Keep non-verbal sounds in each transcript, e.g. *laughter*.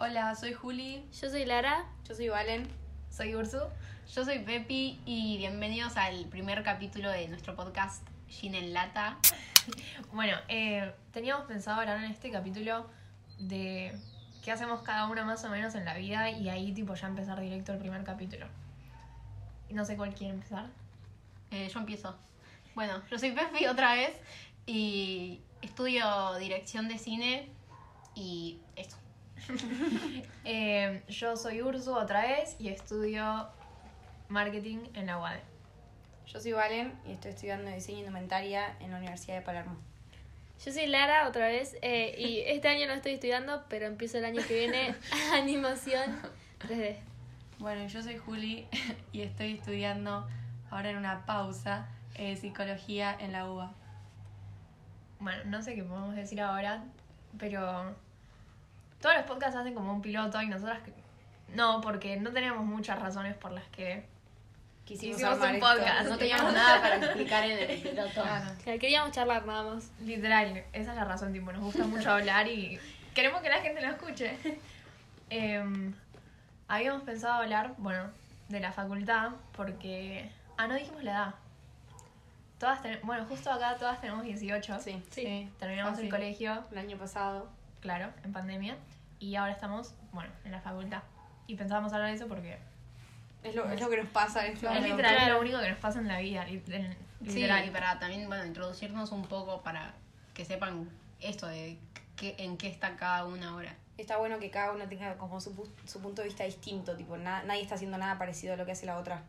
Hola, soy Juli. Yo soy Lara. Yo soy Valen. Soy Ursu. Yo soy Pepi y bienvenidos al primer capítulo de nuestro podcast Gin en Lata. *laughs* Bueno, eh, teníamos pensado hablar en este capítulo de qué hacemos cada uno más o menos en la vida y ahí tipo ya empezar directo el primer capítulo. Y No sé cuál quiere empezar. Eh, yo empiezo. Bueno, yo soy Pepi otra vez y estudio dirección de cine y eso. *laughs* Eh, yo soy Ursu otra vez y estudio marketing en la UAD. Yo soy Valen y estoy estudiando diseño indumentaria en la Universidad de Palermo. Yo soy Lara otra vez eh, y este año no estoy estudiando, pero empiezo el año que viene *laughs* *laughs* animación 3D. Bueno, yo soy Juli y estoy estudiando ahora en una pausa eh, psicología en la UBA. Bueno, no sé qué podemos decir ahora, pero todos los podcasts hacen como un piloto y nosotras no, porque no tenemos muchas razones por las que Quisimos un esto. podcast. No *laughs* teníamos nada para explicar en el piloto. Claro. Queríamos charlar nada más. Literal, esa es la razón, tipo, nos gusta mucho hablar y queremos que la gente lo escuche. *laughs* Em, habíamos pensado hablar, bueno, de la facultad, porque... Ah, no dijimos la edad. Todas ten- Bueno, justo acá todas tenemos 18. Sí. Sí. Terminamos Ah, el sí. colegio, El año pasado. claro, en pandemia. Y ahora estamos, bueno, en la facultad. Y pensábamos hablar de eso porque Es lo, es lo que nos pasa es momento. literal Claro. lo único que nos pasa en la vida. li- en- Sí, Literal. y para también, bueno, introducirnos un poco para que sepan esto de qué, en qué está cada una ahora. Está bueno que cada uno tenga como su, su punto de vista distinto. Tipo, na- nadie está haciendo nada parecido a lo que hace la otra.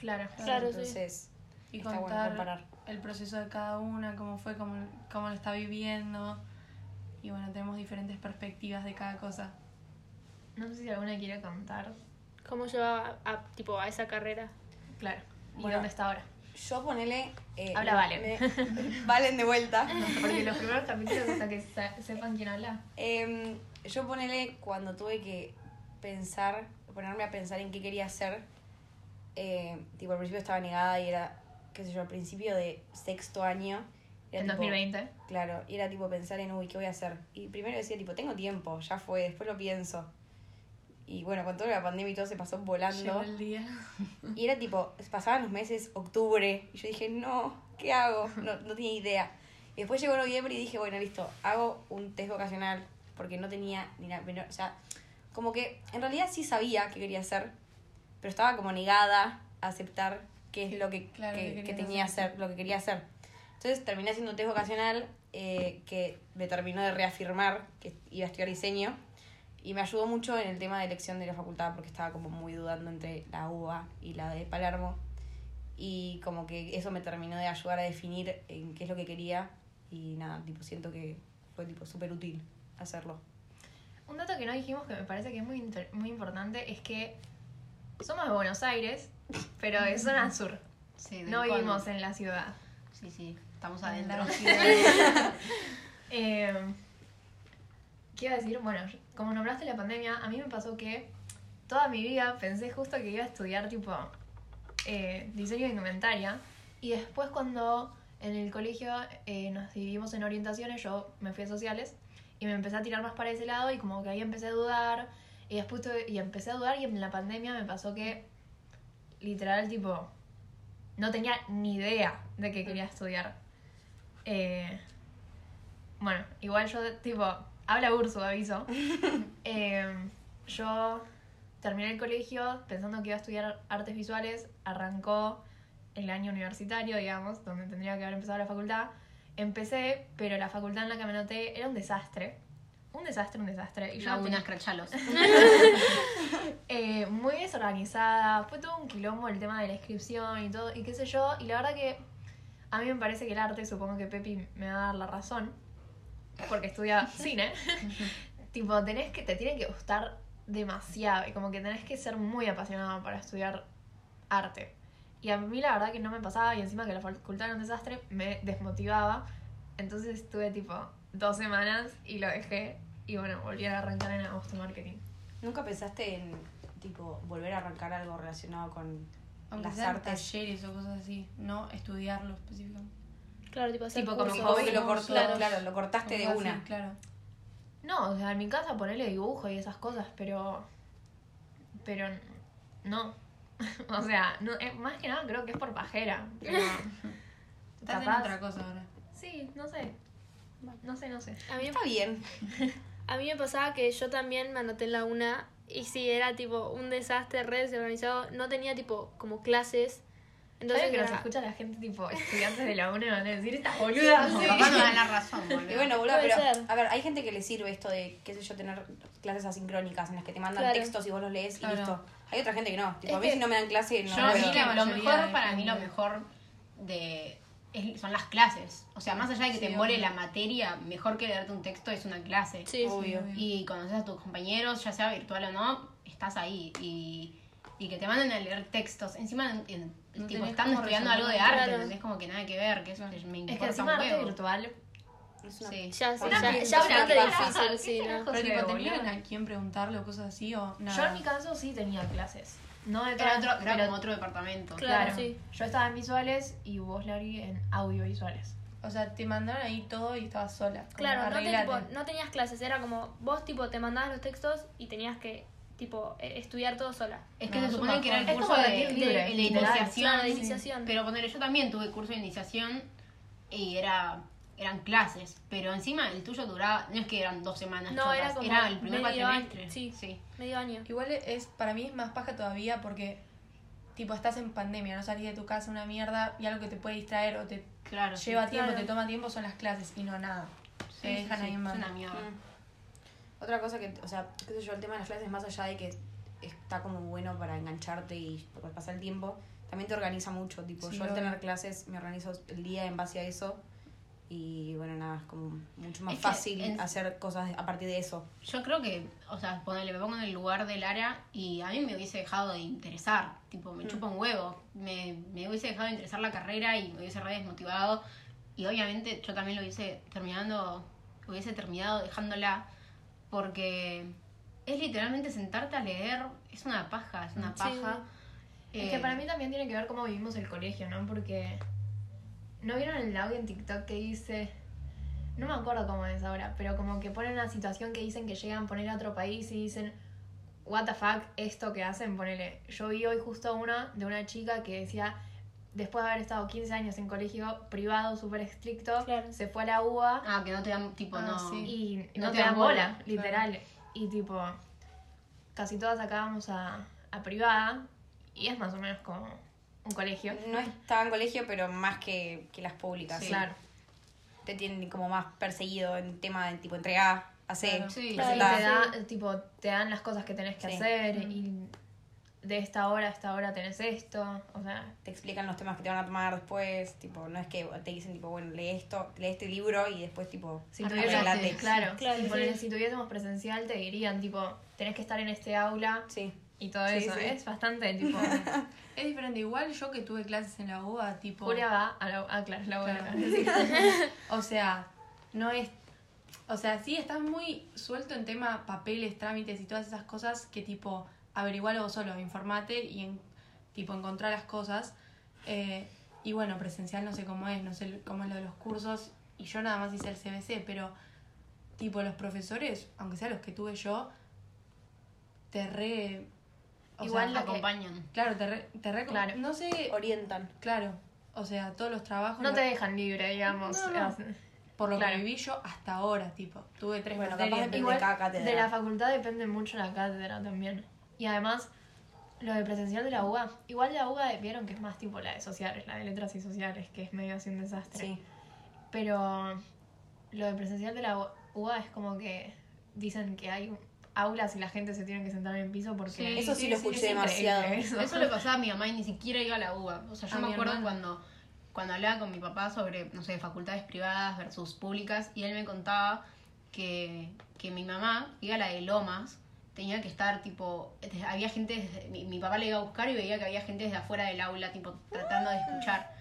Claro. Claro, sí. Entonces, Y está bueno contar comparar. el proceso de cada una, cómo fue, cómo, cómo lo está viviendo. Y bueno, tenemos diferentes perspectivas de cada cosa. No sé si alguna quiere contar. ¿Cómo lleva a, tipo, a esa carrera? Claro. ¿Y Bueno. dónde está ahora? Yo ponele... eh, Habla Valen. me- *laughs* Valen de vuelta. Porque los primeros capítulos hasta que sepan quién habla. Em, yo ponele cuando tuve que pensar, ponerme a pensar en qué quería hacer, eh, tipo al principio estaba negada y era, qué sé yo, al principio de sexto año. Era En tipo- 2020. Claro, y era tipo pensar en, uy, ¿qué voy a hacer? Y primero decía, tipo, tengo tiempo, ya fue, después lo pienso. Y bueno, con toda la pandemia y todo se pasó volando. Llegó el día. Y era tipo, pasaban los meses, octubre, y yo dije, no, ¿qué hago? No, no tenía idea. Y después llegó noviembre y dije, bueno, listo, hago un test vocacional, porque no tenía ni nada, o sea, como que en realidad sí sabía qué quería hacer, pero estaba como negada a aceptar qué es lo que, Claro, que, que tenía hacer. hacer, lo que quería hacer. Entonces terminé haciendo un test vocacional eh, que me terminó de reafirmar que iba a estudiar diseño. Y me ayudó mucho en el tema de elección de la facultad porque estaba como muy dudando entre la UBA y la de Palermo. Y como que eso me terminó de ayudar a definir en qué es lo que quería. Y nada, tipo, siento que fue tipo súper útil hacerlo. Un dato que no dijimos que me parece que es muy, inter- muy importante es que somos de Buenos Aires, pero de *laughs* zona sur. Sí, No vivimos en la ciudad. Sí, sí, estamos adentro. *laughs* *laughs* Eh, ¿Qué iba a decir? Bueno, como nombraste la pandemia, a mí me pasó que toda mi vida pensé justo que iba a estudiar tipo eh, diseño de indumentaria y después cuando en el colegio eh, nos dividimos en orientaciones, yo me fui a sociales y me empecé a tirar más para ese lado y como que ahí empecé a dudar y después tuve- y empecé a dudar y en la pandemia me pasó que literal tipo no tenía ni idea de que quería estudiar. Eh, bueno, igual yo, tipo, habla Ursu, aviso. *laughs* Eh, yo terminé el colegio pensando que iba a estudiar artes visuales, arrancó el año universitario, digamos, donde tendría que haber empezado la facultad. Empecé, pero la facultad en la que me anoté era un desastre. Un desastre, un desastre. Y yo Yo no crachalos. *laughs* eh, muy desorganizada, fue todo un quilombo el tema de la inscripción y todo, y qué sé yo, y la verdad que a mí me parece que el arte, supongo que Pepi me va a dar la razón, porque estudia *laughs* cine, tipo, tenés que, te tiene que gustar demasiado, y como que tenés que ser muy apasionado para estudiar arte. Y a mí la verdad que no me pasaba, y encima que la facultad era un desastre, me desmotivaba, entonces estuve tipo dos semanas y lo dejé, y bueno, volví a arrancar en agosto marketing. ¿Nunca pensaste en, tipo, volver a arrancar algo relacionado con Aunque las sean artes? talleres o cosas así, no estudiarlo específicamente. Claro, tipo hacer Tipo como cursos. Hobby, que lo cortó, claro. claro, lo cortaste de así, una. claro. No, o sea, en mi casa ponerle dibujo y esas cosas, pero. Pero no. *laughs* o sea, no, eh, más que nada creo que es por pajera. Pero *laughs* Estás en capaz- otra cosa ahora. Sí, no sé. No sé, no sé. A mí, Está bien. *laughs* a mí me pasaba que yo también me anoté en la una y sí, era tipo un desastre, re desorganizado. No tenía tipo como clases. Entonces que nos escucha la gente tipo estudiantes de la UNE van a decir estas boludas. Mis papás me dan la razón, *laughs* boludo. Y bueno, boludo, pero ser. a ver, hay gente que le sirve esto de, qué sé yo, tener clases asincrónicas en las que te mandan Claro. textos y vos los lees Claro. y listo. Hay otra gente que no. Tipo, Es a mí que- si no me dan clase, no Yo sí, la lo mayoría mejor para mí, lo mejor de es- son las clases. O sea, más allá de que Sí, te obvio. la materia, mejor que darte un texto es una clase. Sí, Obvio. Y conoces a tus compañeros, ya sea virtual o no, estás ahí. Y, y que te manden a leer textos. Encima, en- en- No tipo, están estudiando algo de arte, Claro. ¿entendés? Como que nada que ver, que eso me Es importa que encima un arte virtual. Es una- ya, sí, Una ya, ya bastante difícil, *laughs* sí, ¿no? Pero José, tipo, boludo. ¿tenían a quién preguntarle o cosas así o nada? Yo en mi caso sí tenía clases. No de Era, otro, era pero- como otro departamento. Claro, sí. Yo estaba en visuales y vos, Larry, en audiovisuales. O sea, te mandaron ahí todo y estabas sola. Claro, no, te, tipo, no tenías clases, era como vos tipo te mandabas los textos y tenías que tipo eh, estudiar todo sola. Es que No, se supone que era el curso de, de- iniciación. Claro, de sí. iniciación. Pero poner, yo también tuve curso de iniciación y era eran clases, pero encima el tuyo duraba, no es que eran dos semanas, No, chotas, era como era el primer año, cuatrimestre. sí. sí. Medio año. Igual es, para mí es más paja todavía porque, tipo, estás en pandemia, no salís de tu casa una mierda y algo que te puede distraer o te Claro, sí. lleva tiempo, claro. te toma tiempo son las clases y no nada. Sí, Te sí, dejan sí, ahí en es una mierda. Mm. Otra cosa que, o sea, qué sé yo, el tema de las clases, más allá de que está como bueno para engancharte y pasar el tiempo, también te organiza mucho. Tipo, Sí, yo al tener clases me organizo el día en base a eso. Y bueno, nada, es como mucho más Es fácil hacer cosas a partir de eso. Yo creo que, o sea, ponele, me pongo en el lugar de Lara y a mí me hubiese dejado de interesar, tipo, me chupa un huevo, me, me hubiese dejado de interesar la carrera y me hubiese re desmotivado y obviamente yo también lo hubiese terminando, hubiese terminado dejándola porque es literalmente sentarte a leer, es una paja, es una Sí. paja. Es Eh, que para mí también tiene que ver cómo vivimos el colegio, ¿no? Porque. ¿No vieron el audio en TikTok que dice.? No me acuerdo cómo es ahora, pero como que ponen una situación que dicen que llegan a poner a otro país y dicen. What the fuck, esto que hacen, ponele. Yo vi hoy justo una de una chica que decía. Después de haber estado 15 años en colegio privado, súper estricto, Claro. se fue a la UBA Ah, que no te dan, tipo, Ah, no... sí. y no, te dan bola, literal. claro. Y tipo, casi todas acabamos a, a privada y es más o menos como un colegio. No estaba en colegio, pero más que, que las públicas. Sí. Claro. Te tienen como más perseguido en tema de tipo entrega, hacer, Claro. Sí, Y Claro, te, da, tipo, te dan las cosas que tenés que Sí. hacer y de esta hora a esta hora tenés esto. O sea, te explican los temas que te van a tomar después, tipo, no es que te dicen tipo, bueno, lee esto, lee este libro y después tipo, si tuviésemos, claro, Claro, si, sí. si tuviésemos presencial te dirían, tipo, tenés que estar en este aula sí. Y todo Sí, eso. sí. Es bastante, tipo, *laughs* Es diferente. Igual yo que tuve clases en la UBA, tipo... Julia va a la... Ah, claro, la UBA. Claro. *laughs* O sea, no es. O sea, sí estás muy suelto en tema papeles, trámites y todas esas cosas que tipo averigualo vos solo, informate y en, tipo encontrar las cosas. Eh, y bueno, presencial no sé cómo es, no sé cómo es lo de los cursos. Y yo nada más hice el CBC, pero tipo los profesores, aunque sean los que tuve yo, te re. O Igual sea, que- acompañan. Claro, te re, te re- Claro. No sé. Orientan. Claro. O sea, todos los trabajos. No lo- te dejan libre, digamos. No, no. Por lo Claro. que viví yo hasta ahora, tipo. Tuve tres Bueno, materias. capaz depende Igual de cada cátedra. de la facultad depende mucho la cátedra también. Y además, lo de presencial de la UBA. Igual la UBA vieron que es más tipo la de sociales, la de letras y sociales, que es medio así un desastre. Sí. Pero lo de presencial de la UBA es como que dicen que hay aulas y la gente se tiene que sentar en el piso porque... Sí, Eso sí, lo escuché demasiado. eso. Eso le pasaba a mi mamá y ni siquiera iba a la UBA. O sea, yo A me acuerdo hermana. cuando, cuando hablaba con mi papá sobre, no sé, facultades privadas versus públicas y él me contaba que, que mi mamá iba a la de Lomas, tenía que estar tipo, había gente, desde- mi, mi papá le iba a buscar y veía que había gente desde afuera del aula, tipo, tratando de escuchar.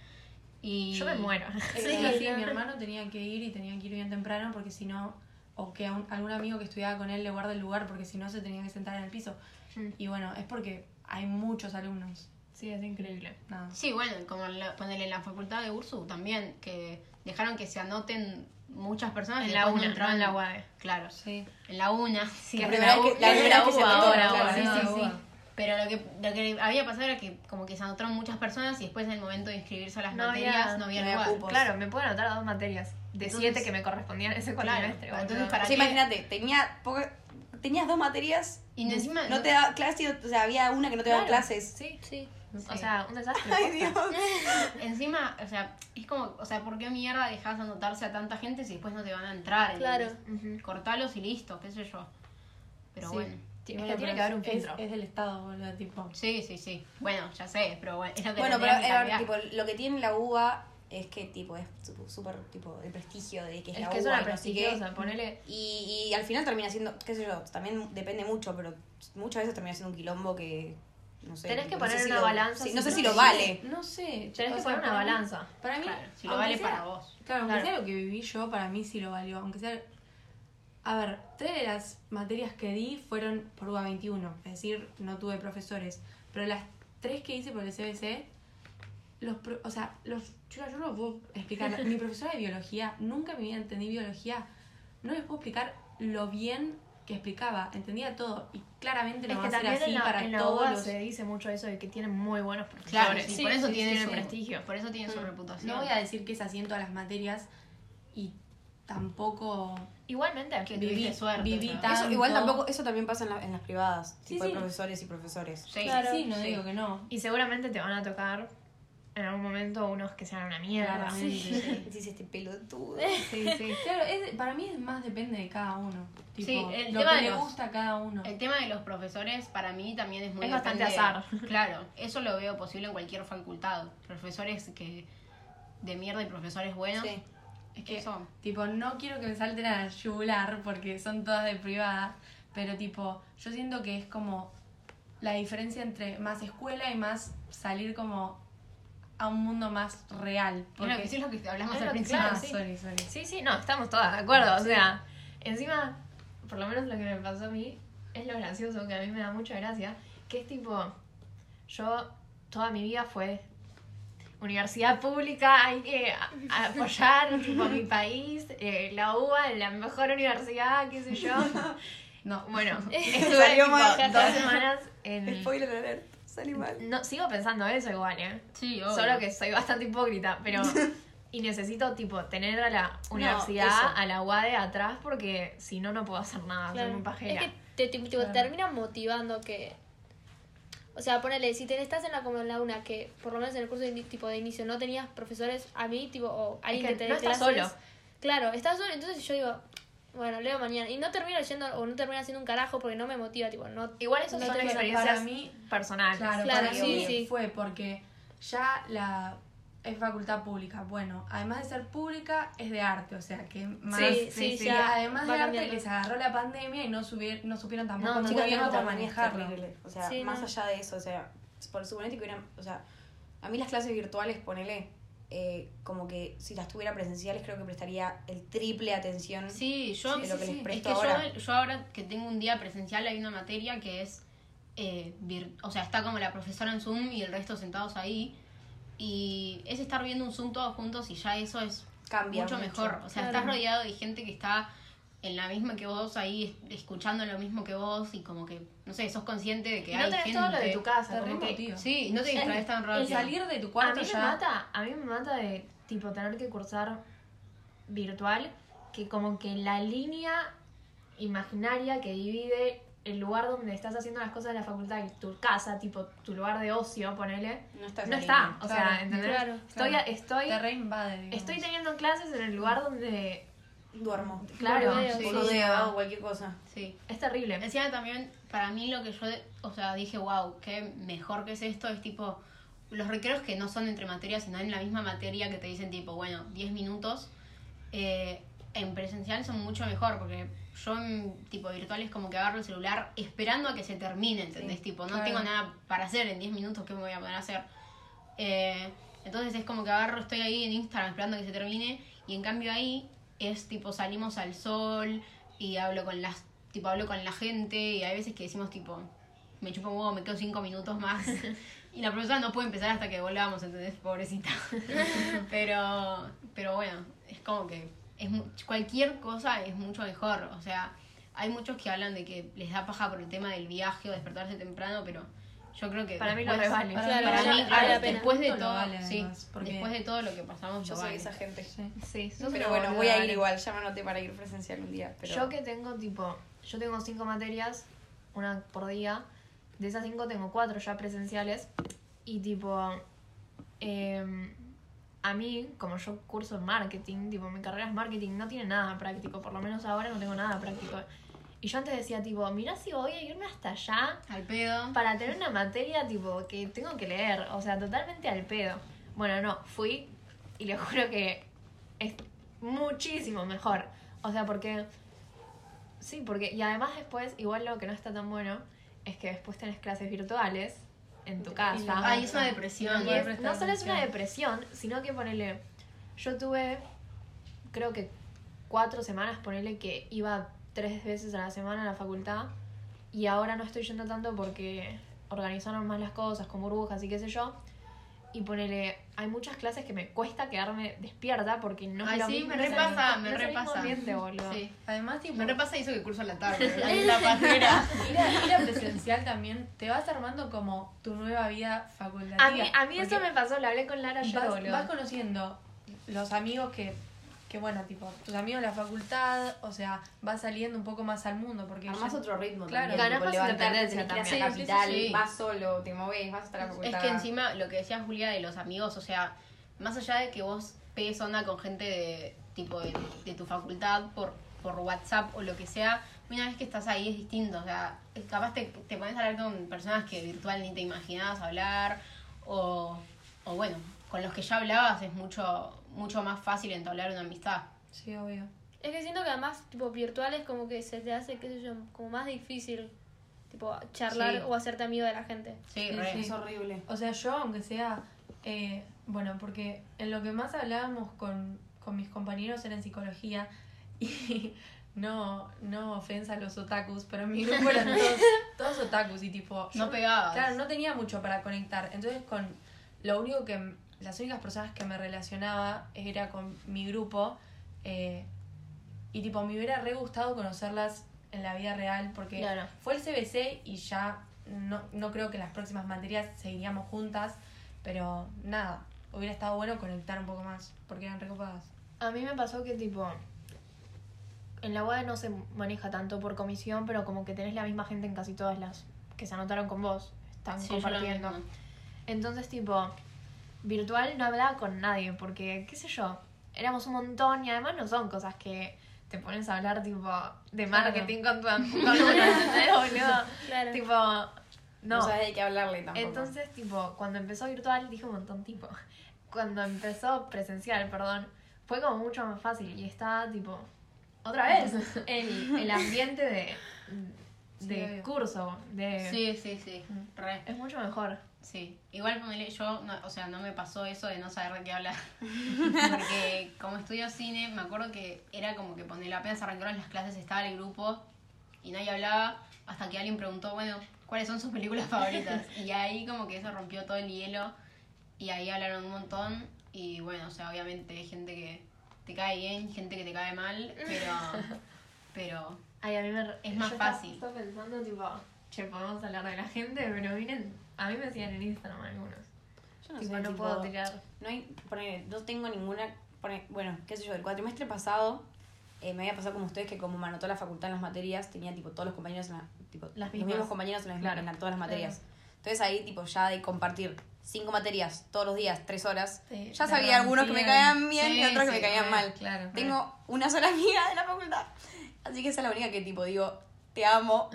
Y Yo me muero. *laughs* Sí, sí, mi hermano tenía que ir y tenía que ir bien temprano porque si no, o que a un- algún amigo que estudiaba con él le guarde el lugar porque si no se tenía que sentar en el piso. Mm. Y bueno, es porque hay muchos alumnos. Sí, es increíble. Nada. Sí, bueno, como en la, ponele en la facultad de Ursu también, que dejaron que se anoten muchas personas y En la una, no en la UAE. Claro, Sí. en la una, sí. La primera la que- primera que UBA, ahora, claro. Sí, sí, sí. Pero lo que, lo que había pasado era que como que se anotaron muchas personas y después en el momento de inscribirse a las No había- materias no había no había cupos. Claro, me puedo anotar a dos materias de Entonces- siete que me correspondían ese Claro, cuatrimestre. entonces boludo. para O sea, qué- imagínate, tenía poca- tenías dos materias Y encima no no- te daba clases, o sea, había una que no te daba Claro, clases. Sí, Sí. o Sí. sea, un desastre. Ay. Dios. *laughs* Encima, o sea, es como, o sea, ¿por qué mierda dejas anotarse a tanta gente si después no te van a entrar? Claro. ¿entendés? Cortalos y listo, qué sé yo. Pero Sí. bueno. Sí, es que tiene que haber un es- filtro. Es, del Estado, boludo, tipo. Sí, sí, sí. Bueno, ya sé, pero bueno, es lo que Bueno, pero cambiar. tipo, lo que tiene la UBA es que tipo es súper tipo el prestigio de que es, Es la que es UBA una no sé prestigiosa, ponele. Y, y al final termina siendo, qué sé yo, también depende mucho, pero muchas veces termina siendo un quilombo que no sé. Tenés que no poner sé si una lo- balanza sí, si no sé no si lo sé. vale. No sé. Tenés o que sea, poner una balanza. Para mí, Claro, si lo vale sea- para vos. Claro, aunque Claro. sea lo que viví yo, para mí sí lo valió. Aunque sea. A ver, tres de las materias que di fueron por UBA 21, es decir, no tuve profesores. Pero las tres que hice por el CBC, los pro- o sea, los chicos, yo no puedo explicar. *laughs* Mi profesora de biología, nunca en mi vida entendí biología. No les puedo explicar lo bien que explicaba. Entendía todo. Y claramente no Es va que a ser así en la, para en la todos los. se dice mucho eso de que tienen muy buenos profesores. Claro, sí, Sí, por eso sí, tiene tiene su prestigio. Por eso tiene su Mm. reputación. No voy a decir que es así en todas las materias y tampoco Igualmente, Que viví, tuviste suerte, viví tanto. Eso, igual tampoco, eso también pasa en, la- en las privadas, Sí, tipo sí. de profesores y profesores. Sí, Claro. Sí, no sí. digo que no. y seguramente te van a tocar en algún momento unos que sean una mierda. Sí, Dice este pelotudo. sí. Claro, es- para mí es más depende de cada uno. Tipo, Sí, el lo tema que de le los- gusta a cada uno. El tema de los profesores para mí también es muy Es bastante depende- azar. Claro, eso lo veo posible en cualquier facultad. Profesores que de mierda y profesores buenos. Sí. Es que, Eso. tipo, no quiero que me salten a yugular porque son todas de privada, pero tipo, yo siento que es como la diferencia entre más escuela y más salir como a un mundo más real. Porque que, sí es lo que hablamos al principio. claro, Ah, sí. sorry, sorry. Sí, sí, no, estamos todas de acuerdo. O sea, encima, por lo menos lo que me pasó a mí, es lo gracioso, que a mí me da mucha gracia, que es tipo, yo toda mi vida fue universidad pública, hay que apoyar *laughs* tipo, a mi país, eh, la UBA, la mejor universidad, qué sé yo. *laughs* No, Bueno, *laughs* estuve Salió tipo, mal. dos semanas en... Spoiler alert, salió mal. No, sigo pensando eso igual, ¿eh? Sí, obvio. Solo que soy bastante hipócrita, pero. Y necesito, tipo, tener a la universidad, a la UADE atrás, porque si no, no puedo hacer nada, soy Claro. muy pajera. Es que te, te- tipo, Claro. termina motivando que. O sea, ponele, si te estás en la como en la una, que por lo menos en el curso de, tipo de inicio no tenías profesores, a mí, tipo, o alguien que que, te no dé estás clases. solo. Claro, estás solo, entonces yo digo, bueno, leo mañana. Y no termino leyendo o no termino haciendo un carajo porque no me motiva, tipo, no. Igual eso no son experiencias para mí- personales. Claro, Claro, para sí, mí sí. fue porque ya la es facultad pública. Bueno, además de ser pública, es de arte, o sea que más. Sí, sí, ya además de arte cambiando. les agarró la pandemia y no, subir, no supieron tampoco No, muy Chicas, no, manejarlo. O sea, Sí, más no. allá de eso, o sea, por suponete que hubieran, o sea, a mí las clases virtuales, ponele, eh, como que si las tuviera presenciales creo que prestaría el triple atención Sí, yo, de lo que sí, les sí. presto es que ahora. Yo, yo ahora que tengo un día presencial hay una materia que es, eh, vir- o sea, está como la profesora en Zoom y el resto sentados ahí. Y es estar viendo un Zoom todos juntos y ya eso es Cambia mucho, mucho. mejor. O sea, Claro. estás rodeado de gente que está en la misma que vos ahí, es- escuchando lo mismo que vos y como que, no sé, sos consciente de que hay no tenés gente. todo lo de tu casa, Te como que. Sí, no te distraes tan El rápido. salir de tu a cuarto mí me ya. mata, a mí me mata de tipo tener que cursar virtual, que como que la línea imaginaria que divide el lugar donde estás haciendo las cosas de la facultad tu casa, tipo tu lugar de ocio, ponele, No está, esa no está. O Claro, sea, ¿entendés? claro, estoy, claro. estoy, Te reinvade, digamos. estoy teniendo clases en el lugar donde, Duermo. claro, Boludeo, sí, hago cualquier cosa. Sí. es terrible. Encima también, para mí lo que yo, o sea, dije, wow, qué mejor que es esto, es tipo, los recreos que no son entre materias, sino en la misma materia que te dicen tipo, bueno, 10 minutos, eh, en presencial son mucho mejor, porque yo en tipo virtual es como que agarro el celular esperando a que se termine, ¿entendés? Sí, tipo, no claro. tengo nada para hacer en 10 minutos, ¿qué me voy a poder hacer? Eh, entonces es como que agarro, estoy ahí en Instagram esperando a que se termine, y en cambio ahí es tipo salimos al sol y hablo con las, tipo hablo con la gente, y hay veces que decimos tipo, me chupo un huevo, me quedo 5 minutos más. *laughs* Y la profesora no puede empezar hasta que volvamos, ¿entendés? Pobrecita. *laughs* *laughs* pero, pero bueno, es como que es cualquier cosa es mucho mejor. O sea, hay muchos que hablan de que les da paja por el tema del viaje o despertarse temprano, pero yo creo que Para mí lo. Para para vale- mí, vale claro, la pena. después de No todo, vale, sí, además, después de todo lo que pasamos, Yo lo soy vale. esa gente. Sí. Sí, Pero bueno, voy a ir igual, ya me anoté para ir presencial un día. Pero... Yo que tengo tipo, yo tengo cinco materias, una por día. De esas cinco tengo cuatro ya presenciales. Y tipo, em, a mí, como yo curso en marketing, tipo, mi carrera es marketing, no tiene nada práctico. Por lo menos ahora no tengo nada práctico. Y yo antes decía, tipo, mirá si voy a irme hasta allá Al pedo. para tener una materia tipo que tengo que leer, o sea, totalmente al pedo. Bueno, no, fui y les juro que es muchísimo mejor. O sea, porque sí, porque y además después igual lo que no está tan bueno es que después tenés clases virtuales en tu casa. Ay, es una depresión. Y es- no solo es una depresión, sino que ponele, yo tuve, creo que cuatro semanas, ponele que iba tres veces a la semana a la facultad y ahora no estoy yendo tanto porque organizaron más las cosas con burbujas y qué sé yo. Y ponele, hay muchas clases que me cuesta quedarme despierta porque no Ay, es lo sí, mismo, me repasa, me repasa. ambiente, boludo. Sí. Además, tipo, Me repasa eso que curso a la tarde. *laughs* La, la ir a, ir a presencial también te vas armando como tu nueva vida facultativa. A mí, a mí eso me pasó, lo hablé con Lara vas, boludo. vas conociendo los amigos que, que, bueno, tipo, tus amigos de la facultad, o sea, vas saliendo un poco más al mundo. porque Armás ya- otro ritmo Claro. también. Ganás más independencia también. la capital, Sí, sí, sí. vas solo, te movés, vas hasta la facultad. Es que encima lo que decía Julia de los amigos, o sea, más allá de que vos pegues onda con gente de tipo de, de tu facultad por, por WhatsApp o lo que sea, una vez que estás ahí es distinto. O sea, capaz te, te pones a hablar con personas que virtual ni te imaginabas hablar, o, o bueno, con los que ya hablabas es mucho, mucho más fácil entablar una amistad. Sí, obvio. Es que siento que además, tipo, virtuales como que se te hace, qué sé yo, como más difícil, tipo, charlar Sí. o hacerte amigo de la gente. Sí, Sí. Es horrible. O sea, yo, aunque sea. eh, bueno, porque en lo que más hablábamos con, con mis compañeros era en psicología. *laughs* Y no, no ofensa a los otakus, pero en mi grupo eran *laughs* todos, todos otakus y tipo. No yo- pegabas. Claro, no tenía mucho para conectar. Entonces, con lo único que. Las únicas personas que me relacionaba era con mi grupo. eh, y tipo, me hubiera re gustado conocerlas en la vida real porque fue el CBC y ya no, no creo que las próximas materias seguiríamos juntas, pero nada, hubiera estado bueno conectar un poco más porque eran recopadas. A mí me pasó que tipo en la UAD no se maneja tanto por comisión, pero como que tenés la misma gente en casi todas las que se anotaron con vos, están Sí, compartiendo. Entonces tipo virtual no hablaba con nadie porque qué sé yo, éramos un montón y además no son cosas que te pones a hablar tipo de Claro. marketing con tu *laughs* con una. Claro. Tipo No, no. sabes de qué hablarle tampoco. Entonces, tipo, cuando empezó virtual, dije un montón, tipo, *laughs* cuando empezó presencial, perdón, fue como mucho más fácil y está, tipo, otra vez, *laughs* el, el ambiente de, Sí, de obvio. curso, de... Sí, sí, sí. Re. Es mucho mejor. Sí, igual ponele, yo, no, o sea, no me pasó eso de no saber de qué hablar. *laughs* Porque como estudio cine, me acuerdo que era como que ponele, apenas arrancaron las clases, estaba el grupo y nadie hablaba hasta que alguien preguntó, bueno, ¿cuáles son sus películas favoritas? *laughs* Y ahí como que eso rompió todo el hielo y ahí hablaron un montón y bueno, o sea, obviamente hay gente que te cae bien, gente que te cae mal, pero... *laughs* Pero Ay, a mí me... Es más yo estaba- fácil. Estaba pensando, tipo, che, podemos hablar de la gente, pero miren, a mí me decían en Instagram algunos. Yo no tipo, sé, no tipo, puedo tirar. No hay, ponele, no tengo ninguna, pone- bueno, qué sé yo, el cuatrimestre pasado eh, me había pasado como ustedes que como me anotó la facultad en las materias, tenía tipo todos los compañeros en la, tipo, Las los mismas. mismos compañeros en, las, Claro. en la- todas las materias. Entonces ahí tipo ya de compartir cinco materias todos los días, tres horas, Sí, ya sabía algunos que me caían bien y Sí, otros que sí, me caían mal. claro. Tengo una sola amiga de la facultad. Así que esa es la única que tipo digo, te amo.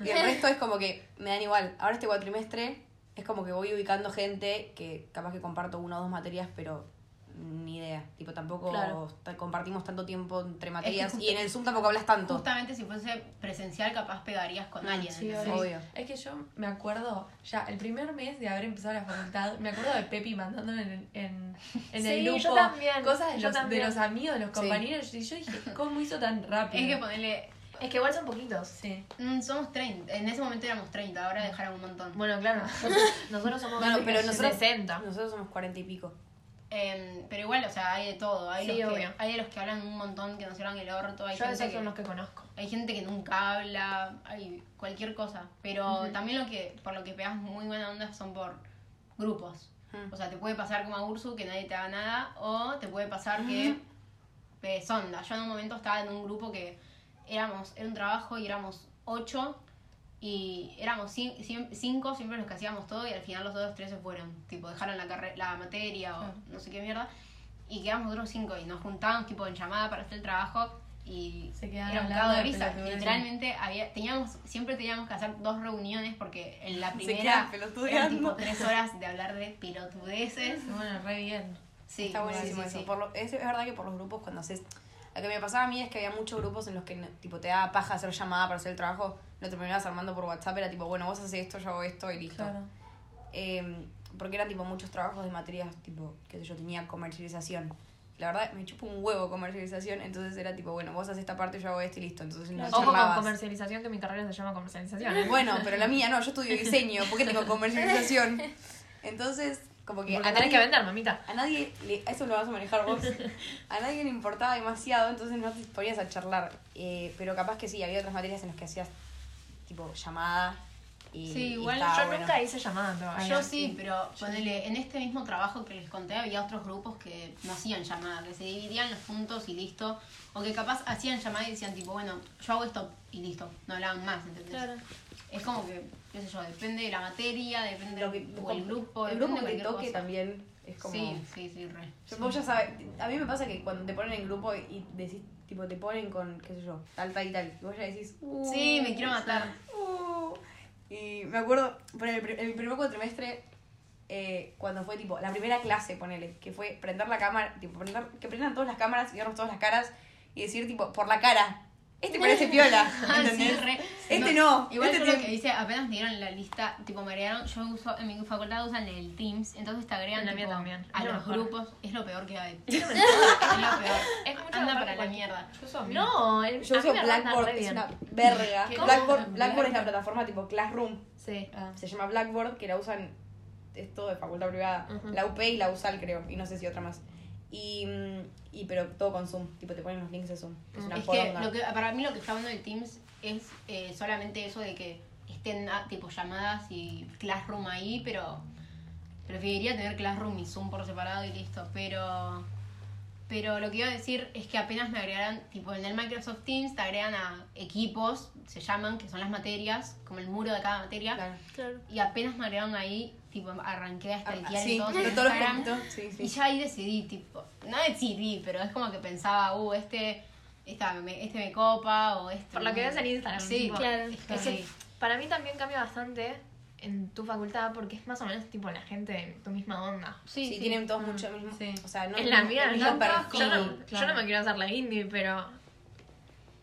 Y el *laughs* resto es como que me dan igual. Ahora este cuatrimestre es como que voy ubicando gente que capaz que comparto una o dos materias, pero ni idea. Tipo, tampoco Claro. compartimos tanto tiempo entre materias. y en el Zoom tampoco hablas tanto. justamente si fuese presencial capaz pegarías con alguien. Sí, obvio. Es que yo me acuerdo, ya el primer mes de haber empezado la facultad, me acuerdo de Pepi mandándome en, el- en, en el grupo yo también, cosas de yo los, de los amigos, de los Sí. compañeros. Y yo dije, ¿cómo hizo tan rápido? Es que ponerle. Es que igual son poquitos. Sí. mm, somos 30. En ese momento éramos 30, ahora dejaron un montón. Bueno, claro, *laughs* nosotros, nosotros somos Bueno, pero nosotros, 60. nosotros somos cuarenta y pico. Em, pero igual, o sea, hay de todo. Hay, Sí, los que, obvio. hay de los que hablan un montón, que nos cierran el orto. Hay Yo gente esos que, son los que conozco. hay gente que nunca habla, hay cualquier cosa. Pero también lo que, por lo que pegas muy buena onda son por grupos. Mm. O sea, te puede pasar como a Ursu que nadie te haga nada, o te puede pasar que pegues onda. Yo en un momento estaba en un grupo que éramos, era un trabajo y éramos ocho, y éramos cinco siempre los que hacíamos todo, y al final los otros tres se fueron. Tipo, dejaron la, carre- la materia o Claro. no sé qué mierda, y quedamos otros cinco, y nos juntábamos tipo en llamada para hacer el trabajo, y Se era un cago de risa. Literalmente había, teníamos, siempre teníamos que hacer dos reuniones porque en la *laughs* primera eran tipo tres horas de hablar de pelotudeces. Bueno, re bien. Sí, Está buenísimo sí, sí, eso. sí. Por lo- es, es verdad que por los grupos cuando haces... Lo que me pasaba a mí es que había muchos grupos en los que tipo te daba paja hacer llamada para hacer el trabajo. Lo terminabas armando por WhatsApp. Era tipo, bueno, vos haces esto, yo hago esto y listo. Claro. Eh, porque eran tipo muchos trabajos de materias, tipo, sé yo, tenía comercialización. La verdad, me chupo un huevo comercialización, entonces era tipo, bueno, vos haces esta parte, yo hago esto y listo. Entonces no Ojo con comercialización, que mi carrera se llama comercialización. *laughs* Bueno, pero la mía no, yo estudio diseño, ¿por qué tengo *laughs* comercialización? Entonces, como que Porque a nadie, que vender, mamita. a nadie le- a eso lo vas a manejar vos, *laughs* a nadie le importaba demasiado, entonces no te ponías a charlar. Eh, pero capaz que sí, había otras materias en las que hacías tipo llamada y, Sí, y igual estaba Yo bueno. nunca hice llamada todavía. Yo sí, pero ponele, en este mismo trabajo que les conté había otros grupos que no hacían llamada, que se dividían los puntos y listo. O que capaz hacían llamada y decían tipo, bueno, yo hago esto y listo. No hablaban más, ¿entendés? Claro. Es como que, qué sé yo, depende de la materia, depende Lo que- o el grupo, el grupo que toque cosa. también es como... Sí, sí, sí, re. Yo- Vos ya sabes, a mí me pasa que cuando te ponen en grupo y decís, tipo, te ponen con, qué sé yo, tal, tal y tal, y vos ya decís, uh, Sí, me quiero matar. uh. Y me acuerdo, por el primer cuatrimestre, eh, cuando fue tipo, la primera clase, ponele, que fue prender la cámara, tipo, prender, que prendan todas las cámaras y vernos todas las caras y decir, tipo, por la cara, este parece piola, *laughs* Ah, sí, ¿entendés? re. Este no, Igual este yo lo tiene- que dice, apenas me dieron la lista, tipo me agregaron, yo uso, en mi facultad usan el Teams, entonces te agregan la tipo, también. a lo los mejor. grupos, es lo peor que hay. *laughs* *laughs* Es lo lo peor. Es mucho Anda para la cualquier- mierda. Yo uso No, el, Yo uso Blackboard, es bien. una verga. Blackboard, Blackboard es la plataforma tipo Classroom. Sí. Ah. se llama Blackboard, que la usan, es todo de facultad privada, la UP y la USAL creo, y no sé si otra más. Y, y pero todo con Zoom, tipo te ponen los links de Zoom. Es una Es que, lo que para mí lo que está bueno del Teams es eh, solamente eso de que estén ah, tipo llamadas y Classroom ahí, pero preferiría tener Classroom y Zoom por separado y listo. Pero pero lo que iba a decir es que apenas me agregaran, tipo en el Microsoft Teams te agregan a equipos, se llaman, que son las materias, como el muro de cada materia. Claro. Claro. Y apenas me agregaron ahí, tipo arranqué a Ah, stalkear sí, *laughs* en todos de los todos los Instagram. puntos, sí, sí. Y ya ahí decidí, tipo, no decidí, pero es como que pensaba, uh, este, esta, me, este me copa o este. Por lo que ves en Instagram. Sí, tipo, claro. Es que Es que sí. para mí también cambia bastante en tu facultad porque es más o menos tipo la gente de tu misma onda. Sí, Sí, sí. tienen todos mucho el mismo. Sí. O sea, no en la mía, perfil. yo no, claro. yo no me quiero hacer la indie, pero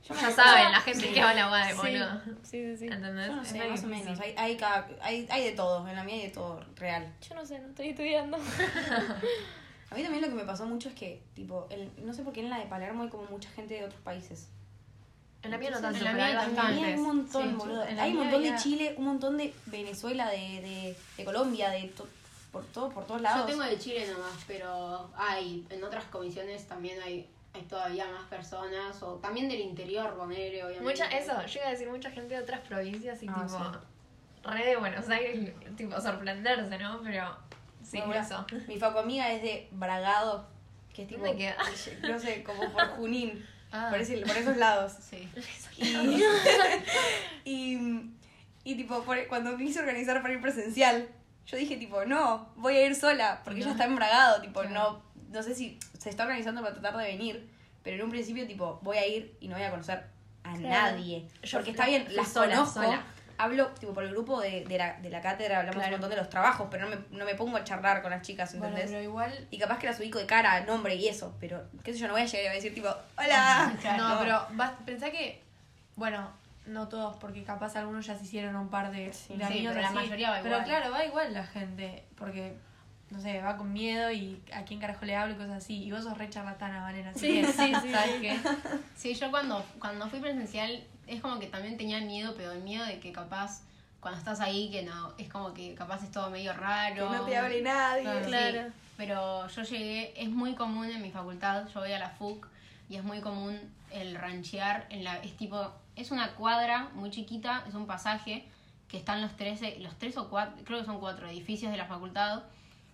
Yo ya saben, la gente sí. que va a la UAD, Sí. boludo. Sí, sí, sí. ¿Entendés? Yo no Es sé, re más o menos. Hay, hay, cada- hay, hay de todo. En la mía hay de todo real. Yo no sé, no estoy estudiando. *laughs* A mí también lo que me pasó mucho es que, tipo, el, no sé por qué en la de Palermo hay como mucha gente de otros países. En la mía no tanto, En la mía hay hay un montón, Sí, boludo. en la Hay un montón de Chile, un montón de Venezuela, de, de, de Colombia, de to- por todo, por todos lados. Yo tengo de Chile nomás, pero hay, en otras comisiones también hay, hay todavía más personas, o también del interior, poner, obviamente. Mucha, eso, yo iba a decir mucha gente de otras provincias y Ah, tipo, re de Buenos Aires, tipo sorprenderse, ¿no? Pero sí, Bueno, eso. Mi faco amiga es de Bragado, que es tipo, ¿Dónde queda? no sé, como por Junín, *laughs* Ah. por, por esos lados. *laughs* Sí. Y, *laughs* y, y, tipo, por- cuando quise organizar para ir presencial, yo dije tipo, no, voy a ir sola, porque ella está en Bragado, tipo, Claro. no, no sé si se está organizando para tratar de venir, pero en un principio tipo, voy a ir y no voy a conocer a Claro. nadie. Yo porque está bien, las sola, conozco. sola. Hablo, tipo, por el grupo de, de, la, de la cátedra, hablamos Claro. un montón de los trabajos, pero no me, no me pongo a charlar con las chicas, Bueno, ¿entendés? pero igual. Y capaz que las ubico de cara, nombre y eso, pero qué sé yo, no voy a llegar y voy a decir tipo, hola. *laughs* Claro. No, pero vas, pensá que. Bueno, no todos, porque capaz algunos ya se hicieron un par de, Sí. de Sí, amigos pero la mayoría va Pero igual. claro, va igual la gente, porque. No sé, va con miedo y a quién carajo le hablo y cosas así. Y vos sos re charlatana, Vanena. Así Sí, que, sí, sí, *laughs* ¿sabes sí. qué? *laughs* Sí, yo cuando, cuando fui presencial es como que también tenía miedo, pero el miedo de que capaz cuando estás ahí, que no, es como que capaz es todo medio raro. Que no te hable nadie. Claro. Sí, pero yo llegué, es muy común en mi facultad, yo voy a la FUC y es muy común el ranchear en la, es tipo, es una cuadra muy chiquita, es un pasaje que están los tres, los tres o cuatro, creo que son cuatro edificios de la facultad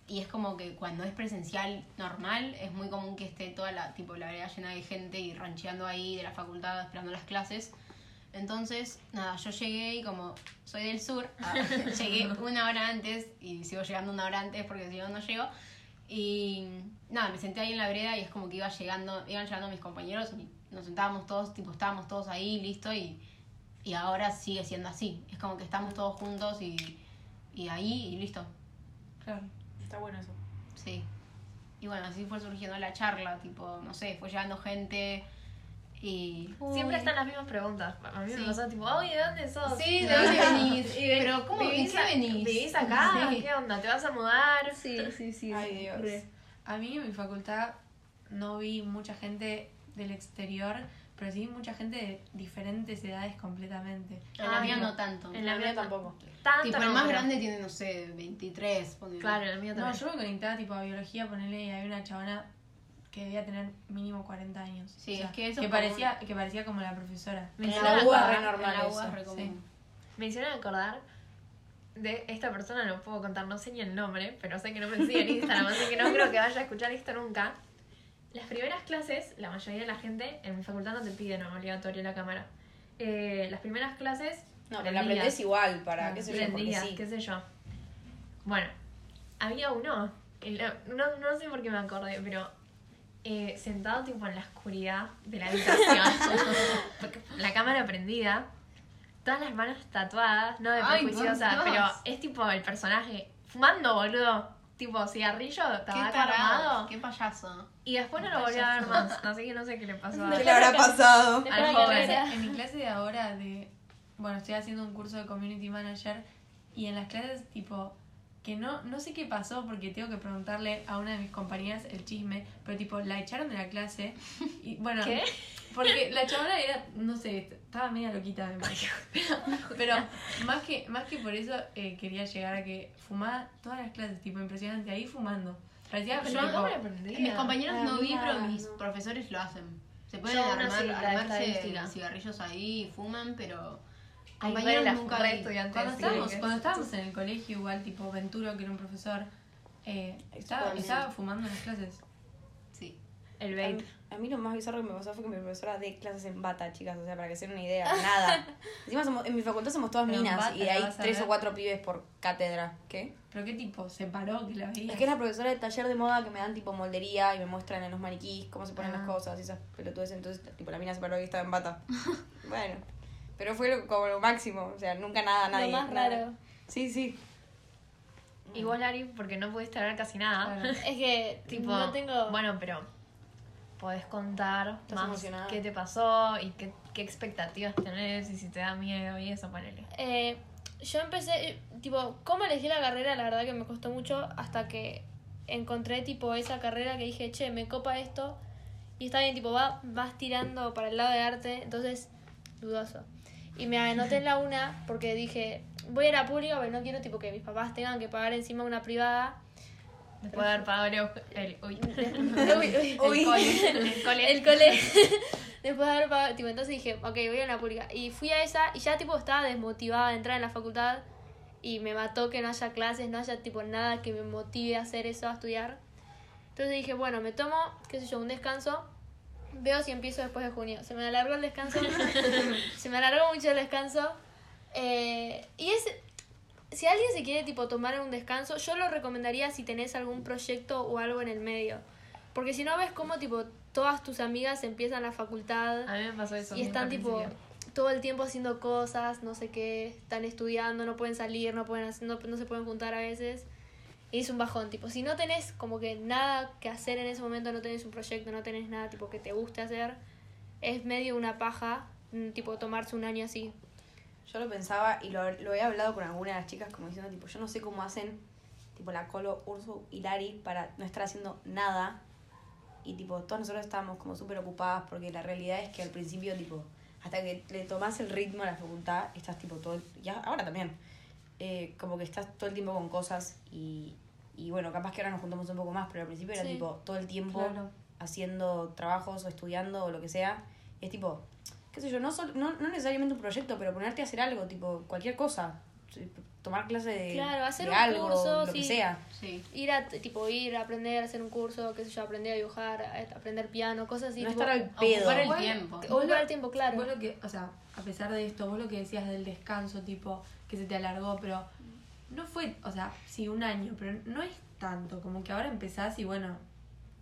y es como que cuando es presencial normal es muy común que esté toda la, tipo, la vereda llena de gente y rancheando ahí de la facultad esperando las clases. Entonces, nada, yo llegué y como soy del sur, ah, *laughs* llegué una hora antes y sigo llegando una hora antes porque si no, no llego. Y nada, me senté ahí en la vereda y es como que iba llegando, iban llegando mis compañeros y nos sentábamos todos, tipo, estábamos todos ahí, listo, y, y ahora sigue siendo así. Es como que estamos todos juntos y, y ahí y listo. Claro. Está bueno eso. Sí. Y bueno, así fue surgiendo la charla, tipo, no sé, fue llegando gente y... Siempre están las mismas preguntas. A mí Sí. me pasó tipo, oye, ¿de dónde sos? Sí, ¿de dónde venís? Y ven- Pero, ¿cómo, ¿en ¿vivís qué venís? ¿Vivís *laughs* acá? Sí. ¿Qué onda? ¿Te vas a mudar? Sí, sí, sí. *laughs* Ay, Dios. Re. A mí en mi facultad no vi mucha gente del exterior, pero sí vi mucha gente de diferentes edades completamente. En la mía no. no tanto. En la mía tampoco. Tanto Tipo, el no, más pero- grande tiene, no sé, 23. ponele. Claro, en mío No, también. yo me conectaba tipo a biología, ponerle y había una chabona que debía tener mínimo 40 años. Sí, es que eso es parecía, que parecía como la profesora. Me En la UBA re normal En la. UBA re común. Me hicieron acordar de esta persona, no puedo contar, no sé ni el nombre, pero sé que no me sigue en Instagram, así que no creo que vaya a escuchar esto nunca. Las primeras clases, la mayoría de la gente en mi facultad no te piden obligatorio la cámara. Eh, las primeras clases. No, pero la aprendés igual para, Ah, qué sé yo, porque sí. qué sé yo. Bueno, había uno, no, no sé por qué me acordé, pero eh, sentado tipo en la oscuridad de la habitación, *laughs* la cámara prendida, todas las manos tatuadas, no de Ay, prejuiciosa, por pero Dios. es tipo el personaje fumando, boludo. Tipo cigarrillo, tabaco armado. qué payaso. Y después no lo volví a ver más. Así que no sé qué le pasó *laughs* a ¿Qué le habrá pasado? Al de la joven. *laughs* En mi clase de ahora de... Bueno, estoy haciendo un curso de Community Manager y en las clases tipo... Que no, no sé qué pasó porque tengo que preguntarle a una de mis compañeras el chisme, pero tipo, la echaron de la clase y *laughs* bueno... ¿Qué? Porque la chabona era, no sé, estaba media loquita me parece. *laughs* Pero, pero más que, más que por eso eh, quería llegar a que fumaba todas las clases, tipo impresionante, ahí fumando. Parecía Pero tipo. Mis compañeros no vi, pero mis no. profesores lo hacen. Se pueden Yo armar, sí, armarse cigarrillos ahí y fuman, pero Ay, nunca re vi. estudiante Cuando estábamos, cuando estábamos en el colegio, igual, tipo Venturo, que era un profesor, eh, estaba, estaba fumando en las clases. Sí. El vape. a mí lo más bizarro que me pasó fue que mi profesora de clases en bata, chicas, o sea, para que se den una idea, nada. *laughs* Encima somos, en mi facultad somos todas Pero minas bata y hay tres o cuatro pibes por cátedra. ¿Qué? Pero qué tipo, se paró, que la veía. Es que es la profesora de taller de moda que me dan tipo moldería y me muestran en los maniquís cómo se ponen Ah. las cosas y esas pelotudes. Entonces, tipo, la mina se paró y estaba en bata. *laughs* bueno, pero fue lo- como lo máximo, o sea, nunca nada, nadie. Lo más nada. raro. Sí, sí. Igual, Ari, porque no pudiste hablar casi nada. Claro. Es que *laughs* Tipo, no tengo. bueno, pero podés contar ¿Estás más emocionada? qué te pasó y qué, qué expectativas tenés y si te da miedo y eso, ponele. Eh, yo empecé, tipo, cómo elegí la carrera, la verdad que me costó mucho hasta que encontré, tipo, esa carrera que dije, che, me copa esto. Y está bien, tipo, va, vas tirando para el lado de arte, entonces, dudoso. Y me anoté en la una porque dije, voy a la pública porque no quiero, tipo, que mis papás tengan que pagar encima una privada. Después de haber pagado el, uy, *laughs* el cole. El cole. *laughs* Después de haber pagado, tipo, entonces dije, ok, voy a la pública. Y fui a esa y ya, tipo, estaba desmotivada de entrar en la facultad. Y me mató que no haya clases, no haya, tipo, nada que me motive a hacer eso, a estudiar. Entonces dije, bueno, me tomo, qué sé yo, un descanso. Veo si empiezo después de junio. Se me alargó el descanso. *laughs* se me alargó mucho el descanso. Eh, y es, si alguien se quiere tipo tomar un descanso, yo lo recomendaría si tenés algún proyecto o algo en el medio. Porque si no ves cómo tipo todas tus amigas empiezan la facultad A mí me pasó eso. y están tipo todo el tiempo haciendo cosas, no sé qué, están estudiando, no pueden salir, no pueden no, no se pueden juntar a veces. Y es un bajón, tipo, si no tenés como que nada que hacer en ese momento, no tenés un proyecto, no tenés nada tipo que te guste hacer, es medio una paja, mm, tipo tomarse un año así. Yo lo pensaba y lo, lo he hablado con alguna de las chicas como diciendo, tipo, yo no sé cómo hacen, tipo, la Colo, Ursu y Lari para no estar haciendo nada. Y, tipo, todas nosotros estábamos como súper ocupadas porque la realidad es que al principio, tipo, hasta que le tomás el ritmo a la facultad, estás, tipo, todo... Ya, ahora también. Eh, como que estás todo el tiempo con cosas y, y bueno, capaz que ahora nos juntamos un poco más, pero al principio era tipo todo el tiempo Claro. haciendo trabajos o estudiando o lo que sea. Y es tipo, qué sé yo, no, sol- no, no necesariamente un proyecto, pero ponerte a hacer algo, tipo cualquier cosa. Tomar clase de, Claro, hacer de un algo, curso, lo que sea. Sí. Ir a, tipo, ir a aprender, hacer un curso, qué sé yo, aprender a dibujar, a- aprender piano, cosas así. no tipo, estar al pedo. Ocupar el tiempo. o ocupar el tiempo, claro. Vos lo que, o sea, a pesar de esto, vos lo que decías del descanso, tipo, que se te alargó, pero no fue, o sea, sí, un año, pero no es tanto, como que ahora empezás y bueno,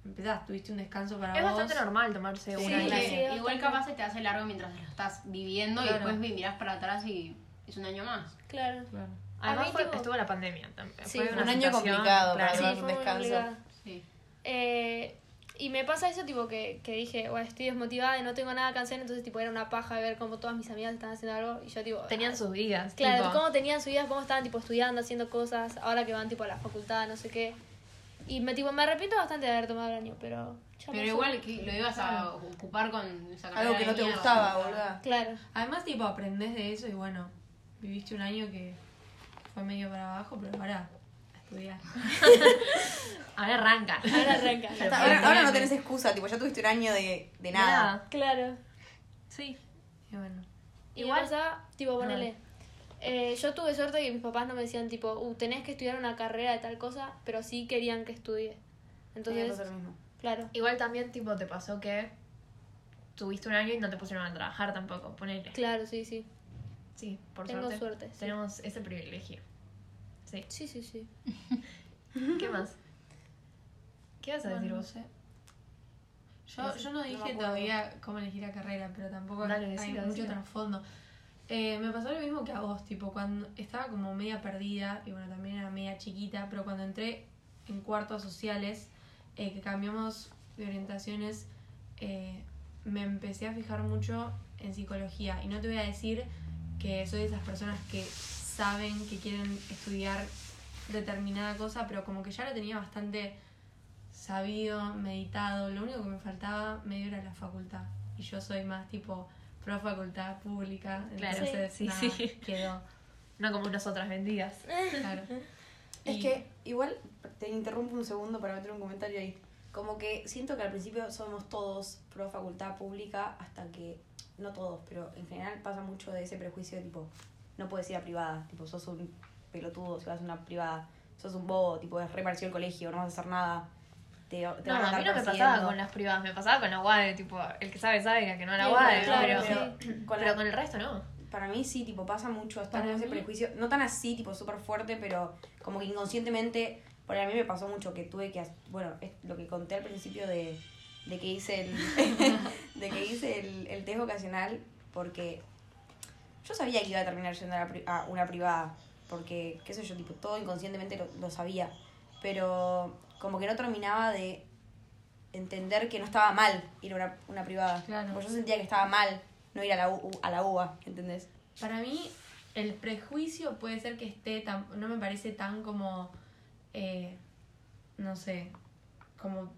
empezás, tuviste un descanso para Es vos. bastante normal tomarse Sí, un Sí, igual capaz se te hace largo mientras lo estás viviendo Claro. y después mirás para atrás y es un año más. Claro. Claro. Además fue- tipo- estuvo la pandemia también. Sí, fue una un año complicado para claro. Sí, tomar un descanso. Sí. Eh, y me pasa eso, tipo, que, que dije, bueno, estoy desmotivada y no tengo nada que hacer, entonces, tipo, era una paja ver cómo todas mis amigas estaban haciendo algo y yo, tipo... Tenían ah, sus vidas. Claro, tipo, cómo tenían su vida, cómo estaban, tipo, estudiando, haciendo cosas, ahora que van, tipo, a la facultad, no sé qué. Y me, tipo, me arrepiento bastante de haber tomado el año, pero... ya Pero pasó. igual que lo ibas a ocupar con esa Algo que no te gustaba, boluda. Claro. Además, tipo, aprendés de eso y bueno, viviste un año que fue medio para abajo, pero ahora estudiar. *laughs* Ahora arranca. Ahora arranca. Ya Ahora, ahora no tenés excusa, tipo, ya tuviste un año de, de nada. Claro. Sí. Y bueno, Igual, pasaba, tipo, ponele. eh, yo tuve suerte que mis papás no me decían, tipo, uh, tenés que estudiar una carrera de tal cosa, pero sí querían que estudie. Entonces, Entonces, lo mismo. claro. Igual también, tipo, te pasó que tuviste un año y no te pusieron a trabajar tampoco, ponele. Claro, sí, sí. Sí, por Tengo suerte. suerte, sí. Tenemos ese privilegio. Sí. Sí, sí, sí. *laughs* ¿Qué más? ¿Qué vas a decir no vos? sé. Yo, No sé, yo no dije todavía cómo elegir la carrera, pero tampoco Dale, hay decilo, mucho decilo. trasfondo. Eh, me pasó lo mismo que a vos, tipo, cuando estaba como media perdida, y bueno, también era media chiquita, pero cuando entré en cuartos sociales, eh, que cambiamos de orientaciones, eh, me empecé a fijar mucho en psicología. Y no te voy a decir que soy de esas personas que saben que quieren estudiar determinada cosa, pero como que ya lo tenía bastante sabido, meditado. Lo único que me faltaba medio era la facultad. Y yo soy más tipo pro facultad pública. Claro, entonces, sí, nada, sí. quedó. No como nosotras vendidas. Claro. Es Y- que igual te interrumpo un segundo para meter un comentario ahí. Como que siento que al principio somos todos pro facultad pública hasta que, no todos, pero en general pasa mucho de ese prejuicio de tipo, no puedes ir a privada, tipo, sos un pelotudo si vas a una privada, sos un bobo, tipo, es repartido el colegio, no vas a hacer nada. Te, te No, van a a mí no me pasaba con las privadas, me pasaba con la UADE, tipo, el que sabe sabe, y el que no la Sí, UADE, claro, pero, sí. Con pero la- con el resto no. Para mí sí, tipo, pasa mucho Para con ese prejuicio. No tan así, tipo, súper fuerte, pero como que inconscientemente. Porque a mí me pasó mucho que tuve que. Bueno, es lo que conté al principio de, de que hice el. *laughs* de que hice el, el test vocacional, porque. Yo sabía que iba a terminar yendo a, la pri- a una privada. Porque, qué sé yo, tipo, todo inconscientemente lo, lo sabía. Pero como que no terminaba de entender que no estaba mal ir a una, una privada. Claro. Porque yo sentía que estaba mal no ir a la, U- a la UBA, ¿entendés? Para mí, el prejuicio puede ser que esté tan. No me parece tan como. eh, no sé. Como.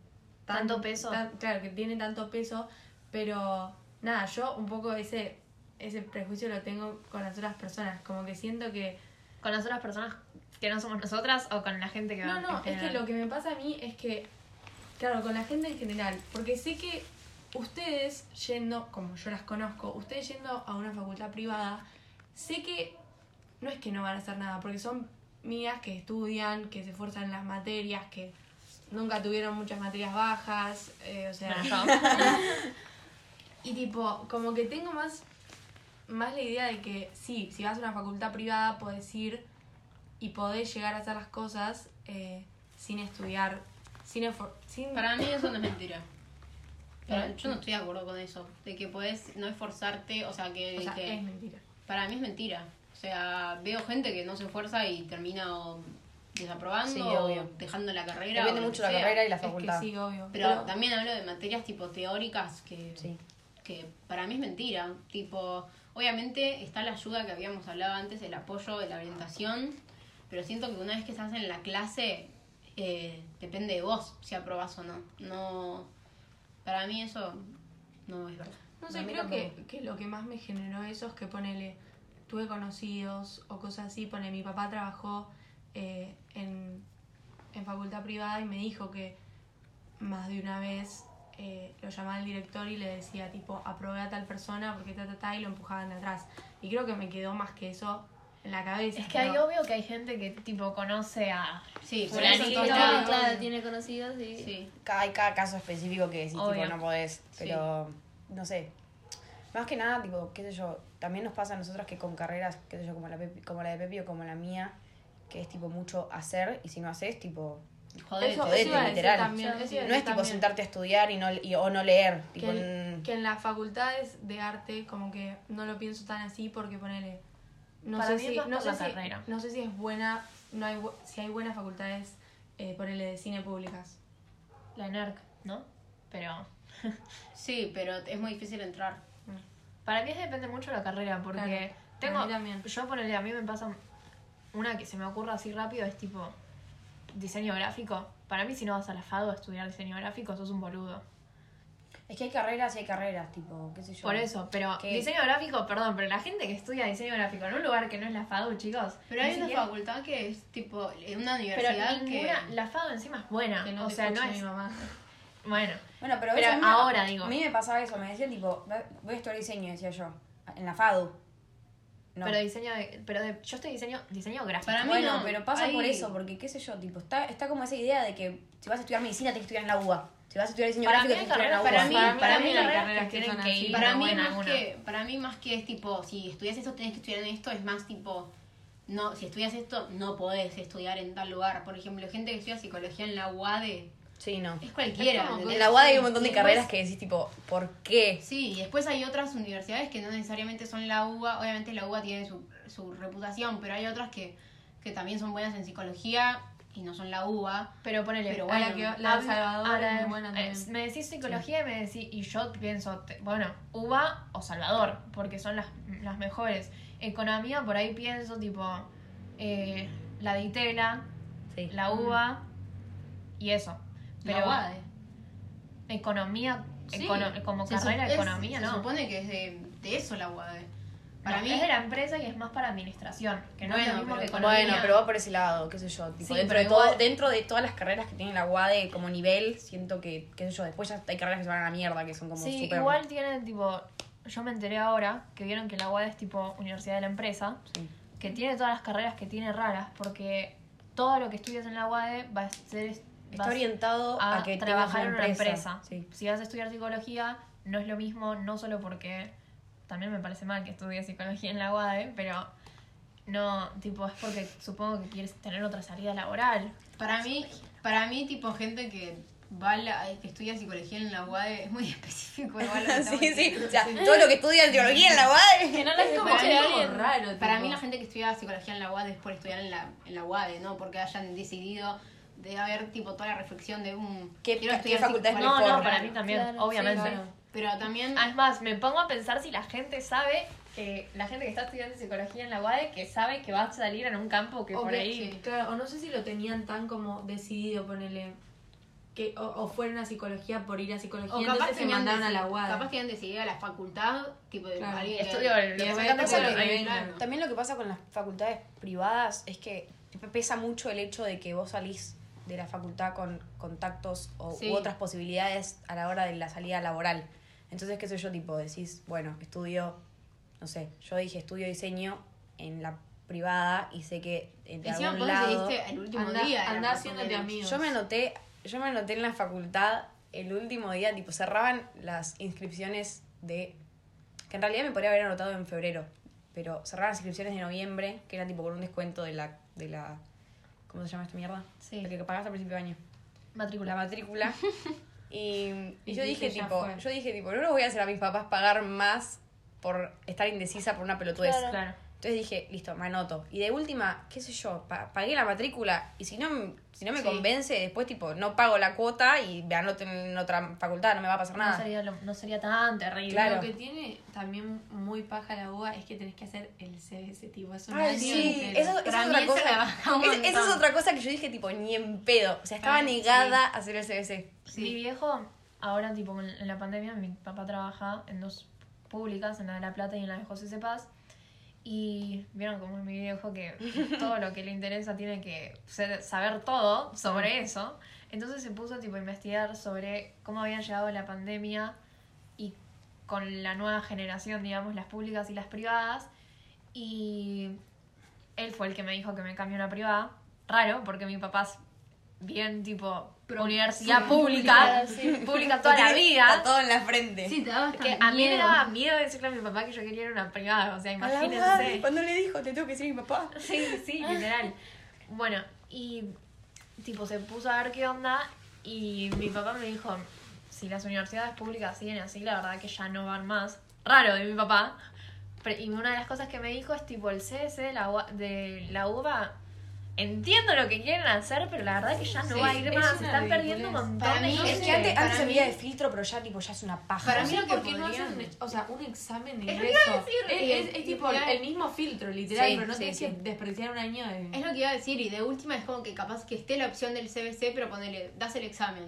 tan- Tanto peso. tan- claro, que tiene tanto peso. Pero. Nada, yo un poco ese. Ese prejuicio lo tengo con las otras personas. Como que siento que. Con las otras personas que no somos nosotras o con la gente que va No, no, es que lo que me pasa a mí es que, claro, con la gente en general, porque sé que ustedes yendo, como yo las conozco, ustedes yendo a una facultad privada, sé que no es que no van a hacer nada, porque son mías que estudian, que se esfuerzan en las materias, que nunca tuvieron muchas materias bajas, eh, o sea... Bueno, *laughs* yo. Y tipo, como que tengo más, más la idea de que sí, si vas a una facultad privada podés ir y podés llegar a hacer las cosas eh, sin estudiar, sin, esfor- sin Para mí eso no es mentira. *laughs* Para- ¿Eh? yo no estoy de acuerdo con eso. De que podés no esforzarte, o sea, que, O sea, que- es mentira. para mí es mentira. O sea, veo gente que no se esfuerza y termina o desaprobando Sí, o dejando la carrera. Depende mucho la sea. carrera y la Es que facultad. sí, obvio. Pero, también hablo de materias tipo teóricas que, Sí. que para mí es mentira. Tipo, obviamente está la ayuda que habíamos hablado antes, el apoyo de la orientación, pero siento que una vez que estás en la clase, eh, depende de vos si aprobás o no. No, para mí eso no es verdad. No sé, creo que, que lo que más me generó eso es que ponele. tuve conocidos o cosas así. Pone, mi papá trabajó eh, en, en facultad privada y me dijo que más de una vez eh, lo llamaba el director y le decía, tipo, aprobé a tal persona porque ta, ta, ta, y lo empujaban de atrás. Y creo que me quedó más que eso en la cabeza. Es que hay pero- obvio que hay gente que tipo conoce a Sí, por Fulanito, claro, todo- tiene conocidos y... Sí. Cada, hay cada caso específico que decís, tipo, Obvio. no podés. Pero, no sé. Más que nada, tipo, qué sé yo, también nos pasa a nosotros que con carreras, qué sé yo, como la, Pepi- como la de Pepi o como la mía, que es tipo mucho hacer, y si no haces, tipo, Joder, Eso, jodete, eso literal. también, no es tipo también. sentarte a estudiar y no, y- o no leer. Tipo, que, en, mm, que en las facultades de arte como que no lo pienso tan así porque ponele no Para sé si no sé si, no sé si es buena no hay si hay buenas facultades eh, ponele de cine públicas la NERC, ¿no? Pero *laughs* Sí, pero es muy difícil entrar. para mí depende mucho de la carrera, porque Claro, tengo... a mí también. Yo ponele, a mí me pasa una que se me ocurre así rápido, es tipo diseño gráfico. Para mí si no vas a la FADO a estudiar diseño gráfico, sos un boludo. es que hay carreras y hay carreras, tipo, qué sé yo. Por eso, pero ¿Qué? diseño gráfico, perdón, pero la gente que estudia diseño gráfico en un lugar que no es la FADU, chicos. Pero hay una siquiera- facultad que es tipo en una Pero universidad ninguna, que. la FADU encima es buena. que no o sea, no es. mi mamá Bueno, Bueno, pero, Pero eso a mí- ahora, digo. A mí me pasaba eso, me decía tipo, "Va- voy a estudiar diseño, decía yo, en la FADU. No. pero diseño de, pero de, yo estoy diseño diseño gráfico. Para mí bueno, no, pero pasa por eso, porque qué sé yo, tipo, está, está como esa idea de que si vas a estudiar medicina tienes que estudiar en la UBA. Si vas a estudiar diseño Para mí gráfico hay tienes que estudiar en la UBA. para mí- para mí carreras carreras que tienen que ir Para mí, más que, para mí más que es tipo, si estudias esto tenés que estudiar en esto, es más tipo, no, si estudias esto no podés estudiar en tal lugar. Por ejemplo, gente que estudia psicología en la UADE Sí, no. es cualquiera. Es como ¿entendés? En la UAD hay un montón de después- carreras que decís tipo, ¿por qué? Sí, y después hay otras universidades que no necesariamente son la UBA. Obviamente la UBA tiene su, su reputación, pero hay otras que, que también son buenas en psicología y no son la UBA. Pero ponele, Pero A bueno, la que la de Salvador ahora, es muy buena eh, también me decís psicología y me decís, y yo pienso, te- bueno, UBA o Salvador, porque son las, las mejores. Economía, por ahí pienso, tipo, eh, la de Itela, Sí. la UBA y eso. La Pero UADE. economía, Sí. econo- como Se carrera es- economía, Se no. supone que es de, de eso la UADE. Para No, mí es de la empresa y es más para administración, que no es Bueno, lo mismo pero que economía- economía. Bueno, pero va por ese lado, qué sé yo. Tipo, Sí, dentro, pero de todo, igual- dentro de todas las carreras que tiene la UAD como nivel, siento que, qué sé yo, después ya hay carreras que se van a la mierda, que son como Sí, súper... igual tienen tipo. Yo me enteré ahora que vieron que la UAD es tipo Universidad de la Empresa, Sí. que tiene todas las carreras que tiene raras, porque todo lo que estudias en la UAD va a ser. Está orientado a, a que trabajar en una empresa. Sí. Si vas a estudiar psicología, no es lo mismo, no solo porque. También me parece mal que estudies psicología en la UAD, pero. No, tipo, es porque supongo que quieres tener otra salida laboral. Para mí, para mí tipo gente que va a la, que estudia psicología en la UADE es muy *laughs* específico. igual lo que estamos sí, sí. diciendo. O sea, todo lo que estudian teología en la UAD. Que no Es como algo alguien. raro Para mí la gente que estudia psicología en la UAD es por estudiar en la, en la UADE, ¿no? Porque hayan decidido de haber tipo toda la reflexión de un ¿Qué- quiero qué estudiar facultad es psicología. No, mejor, no, para mí también, Claro, obviamente. sí, claro. Pero también Es más, me pongo a pensar si la gente sabe que la gente que está estudiando psicología en la UAD que sabe que va a salir en un campo que por que- ahí sí, claro, o no sé si lo tenían tan como decidido ponerle que o, o fueron a psicología por ir a psicología o entonces se mandaron a la UAD Capaz tenían decidido a la facultad, tipo de alguien que- que que- claro. También lo que pasa con las facultades privadas es que pesa mucho el hecho de que vos salís de la facultad con contactos o, Sí. u otras posibilidades a la hora de la salida laboral. Entonces, qué sé yo, tipo, decís, bueno, estudio, no sé, yo dije estudio diseño en la privada y sé que Encima algún vos lado... decidiste el último Anda- día. anda haciéndote amigos. Yo me anoté, yo me anoté en la facultad el último día, tipo, cerraban las inscripciones de. que en realidad me podría haber anotado en febrero, pero cerraban las inscripciones de noviembre, que era tipo con un descuento de la. de la ¿Cómo se llama esta mierda? Sí. La que pagás al principio de año. La matrícula. *laughs* matrícula. y, y yo dije, tipo, fue. yo dije, tipo, no lo voy a hacer a mis papás pagar más por estar indecisa por una pelotudez. Claro. Claro. Entonces dije, listo, me anoto. Y de última, qué sé yo, pa- pagué la matrícula y si no, si no me Sí. convence, después tipo, no pago la cuota y me anoto en otra facultad, no me va a pasar No nada. sería, lo- no sería tan terrible. Claro. Lo que tiene también muy paja la UBA es que tenés que hacer el CBS, tipo, es Ay, sí, eso, eso es otra esa cosa. Es- *laughs* esa es otra cosa que yo dije, tipo, ni en pedo. O sea, estaba Ay, negada a hacer el CBC. Sí. Mi viejo, ahora tipo en en la pandemia, mi papá trabaja en dos públicas, en la de La Plata y en la de José Cepaz. Y vieron como en mi video dijo que todo lo que le interesa tiene que ser- saber todo sobre eso. Entonces se puso tipo a investigar sobre cómo habían llegado la pandemia y con la nueva generación, digamos, las públicas y las privadas. Y él fue el que me dijo que me cambió una privada. Raro, porque mi papá es bien tipo universidad pública, sí. pública toda la vida. Está todo en la frente. Sí, te Que a mí me daba miedo decirle a mi papá que yo quería ir a una privada, o sea, la madre, imagínense. Cuando le dijo, te tengo que decir a mi papá. Sí, sí, literal. Bueno, y tipo se puso a ver qué onda y mi papá me dijo, si las universidades públicas siguen así, la verdad que ya no van más. Raro de mi papá. Pero- y una de las cosas que me dijo es tipo el CS de la, de la UBA. Entiendo lo que quieren hacer, pero la verdad que ya no Sí, va a ir es más. una Están perdiendo un ridiculez. montón Para de mí gente. Es que antes, antes se mí- veía de filtro, pero ya tipo ya es una paja. Para No mí lo que por qué no podrían- hacen un, o sea, un examen de Es lo que ingreso. iba a decir, es, es- es tipo el mismo filtro, literal, Sí, pero no sí, tienes sí. que despreciar un año de... Es lo que iba a decir, y de última es como que capaz que esté la opción del CBC, pero ponele, das el examen.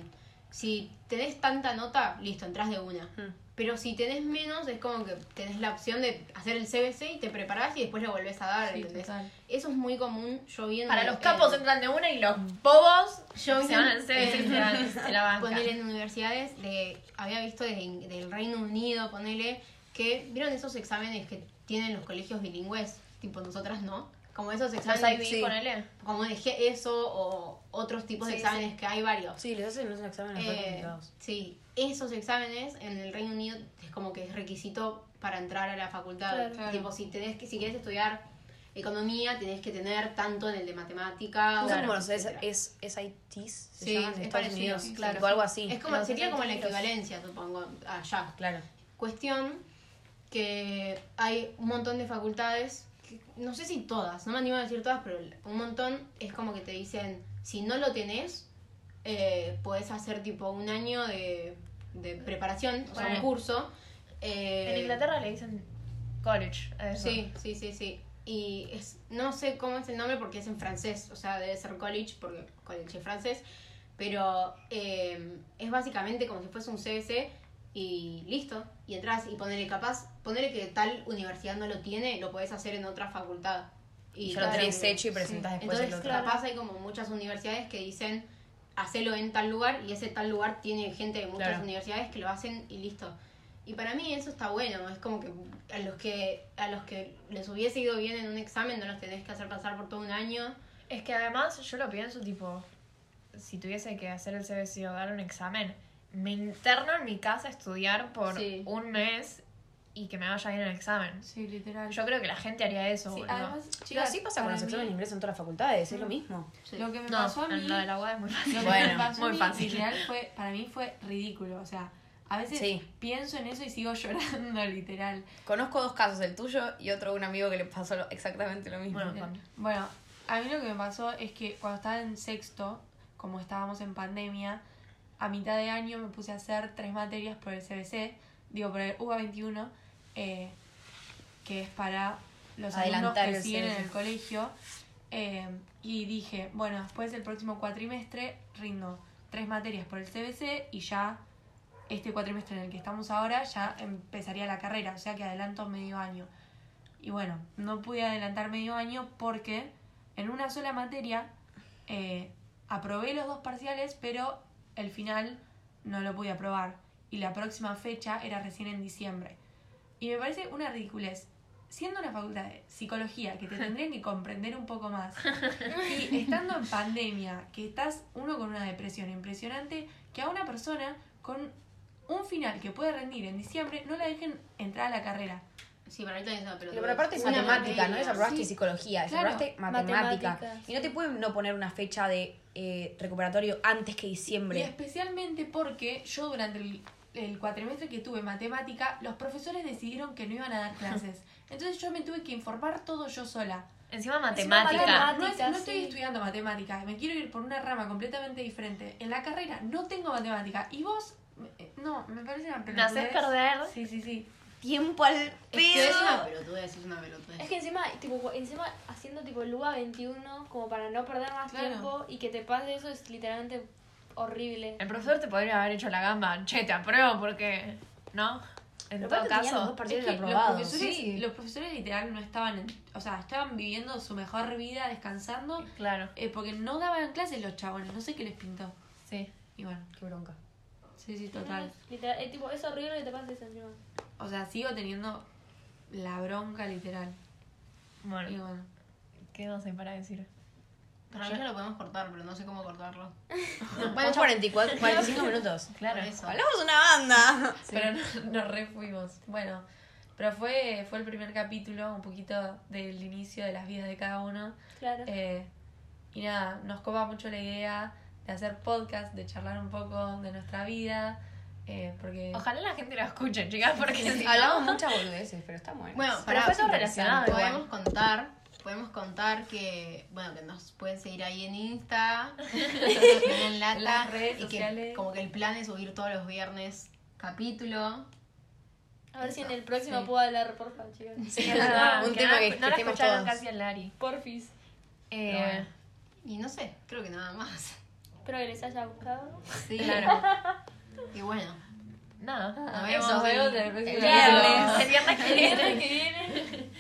Si tenés tanta nota, listo, entras de una. Mm. Pero si tenés menos, es como que tenés la opción de hacer el CBC y te preparás y después lo volvés a dar, Sí, ¿entendés? total. Eso es muy común, yo vi en Para el- los capos en- entran de una y los bobos Yo se van al CS y se van- se la bancan. Ponele en universidades, de, había visto de- del Reino Unido, ponele, que vieron esos exámenes que tienen los colegios bilingües, tipo nosotras no, como esos exámenes, IB, sí. ponele. como de G- eso o otros tipos de exámenes que hay varios. Sí, les hacen unos exámenes Eh, complicados. sí, esos exámenes en el Reino Unido es como que es requisito para entrar a la facultad. Claro. Claro. Tipo, si tenés que, si quieres estudiar economía, tenés que tener tanto en el de matemática. ¿Cómo o- son como los etcétera. es, SITs? Se Sí, llaman es Estados parecido, Unidos. claro. Tipo algo así. Es como, sería como la equivalencia, supongo, allá. Claro. Cuestión que hay un montón de facultades, que- no sé si todas, no me animo a decir todas, pero un montón es como que te dicen, si no lo tenés, eh, podés hacer tipo un año de, de preparación, o sea, un curso. eh, En Inglaterra le dicen college. a eso. Sí, sí, sí, sí. Y es, no sé cómo es el nombre porque es en francés, o sea, debe ser college porque college es francés, pero eh, es básicamente como si fuese un CBC y listo, y entras y ponerle capaz, ponerle que tal universidad no lo tiene, lo podés hacer en otra facultad. Y ya lo tenés hecho y presentás después Entonces, el otro. capaz hay como muchas universidades que dicen hacelo en tal lugar y ese tal lugar tiene gente de muchas Claro. universidades que lo hacen y listo. Y para mí eso está bueno, es como que a los que a los que les hubiese ido bien en un examen no los tenés que hacer pasar por todo un año. Es que además yo lo pienso tipo, si tuviese que hacer el CBC o dar un examen, me interno en mi casa a estudiar por Sí. un mes y que me vaya bien el examen. Sí, literal. Yo creo que la gente haría eso. Sí, boludo. además, chicas, así pasa con los exámenes de ingreso en todas las facultades, es lo mismo. Sí. Lo que me no, pasó a mí... en lo de la UAD es muy fácil. Lo que Bueno, me pasó muy a mí, fácil. literal, fue, para mí fue ridículo. O sea, a veces Sí. pienso en eso y sigo *laughs* llorando, literal. Conozco dos casos, el tuyo y otro de un amigo que le pasó exactamente lo mismo. Bueno, con- Bueno, a mí lo que me pasó es que cuando estaba en sexto, como estábamos en pandemia, a mitad de año me puse a hacer tres materias por el CBC, digo, por el UBA 21, eh, que es para los alumnos que el siguen en el colegio. eh, y dije, bueno, después del próximo cuatrimestre rindo tres materias por el CBC y ya este cuatrimestre en el que estamos ahora ya empezaría la carrera, o sea que adelanto medio año. Y bueno, no pude adelantar medio año porque en una sola materia eh, aprobé los dos parciales, pero el final no lo pude aprobar. Y la próxima fecha era recién en diciembre. Y me parece una ridiculez. Siendo una facultad de psicología que te *laughs* tendrían que comprender un poco más, y estando en pandemia, que estás uno con una depresión impresionante, que a una persona con un final que puede rendir en diciembre no la dejen entrar a la carrera. Sí, para mí también es una pelota. Pero aparte es Una matemática, no materia. desaprobaste Sí. psicología, Claro. desaprobaste matemática. Matemáticas. Y no te pueden no poner una fecha de eh, recuperatorio antes que Y diciembre. especialmente porque yo durante el, el cuatrimestre que tuve matemática, los profesores decidieron que no iban a dar clases. *laughs* Entonces yo me tuve que informar todo yo sola. Encima Encima, matemática. pará, No, es- no estoy sí. estudiando matemática, me quiero ir por una rama completamente diferente. En la carrera no tengo matemática. Y vos, eh, no, me parece una Me haces pelotudez. perder. Sí, sí, sí. Tiempo al Es que es una pedo. pelotudez, es una pelotudez. Es que encima, tipo, encima haciendo tipo Luga 21 como para no perder más Claro. tiempo y que te pase eso es literalmente horrible. El profesor te podría haber hecho la gamba. Che, te apruebo porque. ¿No? en Pero todo caso. dos partidos Es que los profesores, sí. los profesores literal no estaban, en- o sea, estaban viviendo su mejor vida, descansando, Claro, eh, porque no daban clases los chabones, no sé qué les pintó. sí. Y bueno, Qué bronca. sí, sí, total. Literal, es, tipo, es horrible que te pase eso encima. O sea, sigo teniendo la bronca literal. Y Bueno, bueno. ¿qué más hay para decir? Para mí ya lo podemos cortar, pero no sé cómo cortarlo. Bueno, 44, 45 minutos. Claro. Eso. Hablamos una banda. *laughs* Pero no- nos re fuimos. Bueno, pero fue, fue el primer capítulo, un poquito del inicio de las vidas de cada uno. Claro. Eh, y nada, nos copa mucho la idea de hacer podcast, de charlar un poco de nuestra vida. eh, porque Ojalá la gente lo escuche, chicas, porque *laughs* no- Hablamos muchas boludeces, pero está bueno. Bueno, Pero pará, fue todo sí, relacionado. Podemos contar, podemos contar que, bueno, que nos pueden seguir ahí en Insta, *laughs* en Lata, En las redes y que sociales. como que el plan es subir todos los viernes capítulo. A ver si en el próximo Sí. puedo hablar, por favor, chicos. Sí, es verdad, Un que tema que- no que la estemos escucharon todos. casi a Lari. Porfis. Eh, bueno. Y no sé, creo que nada más. Espero que les haya gustado. Sí, Claro. Y bueno, Nada. nos vemos nos vemos el- el el capítulo. viernes. El viernes que viene. que *laughs* viene.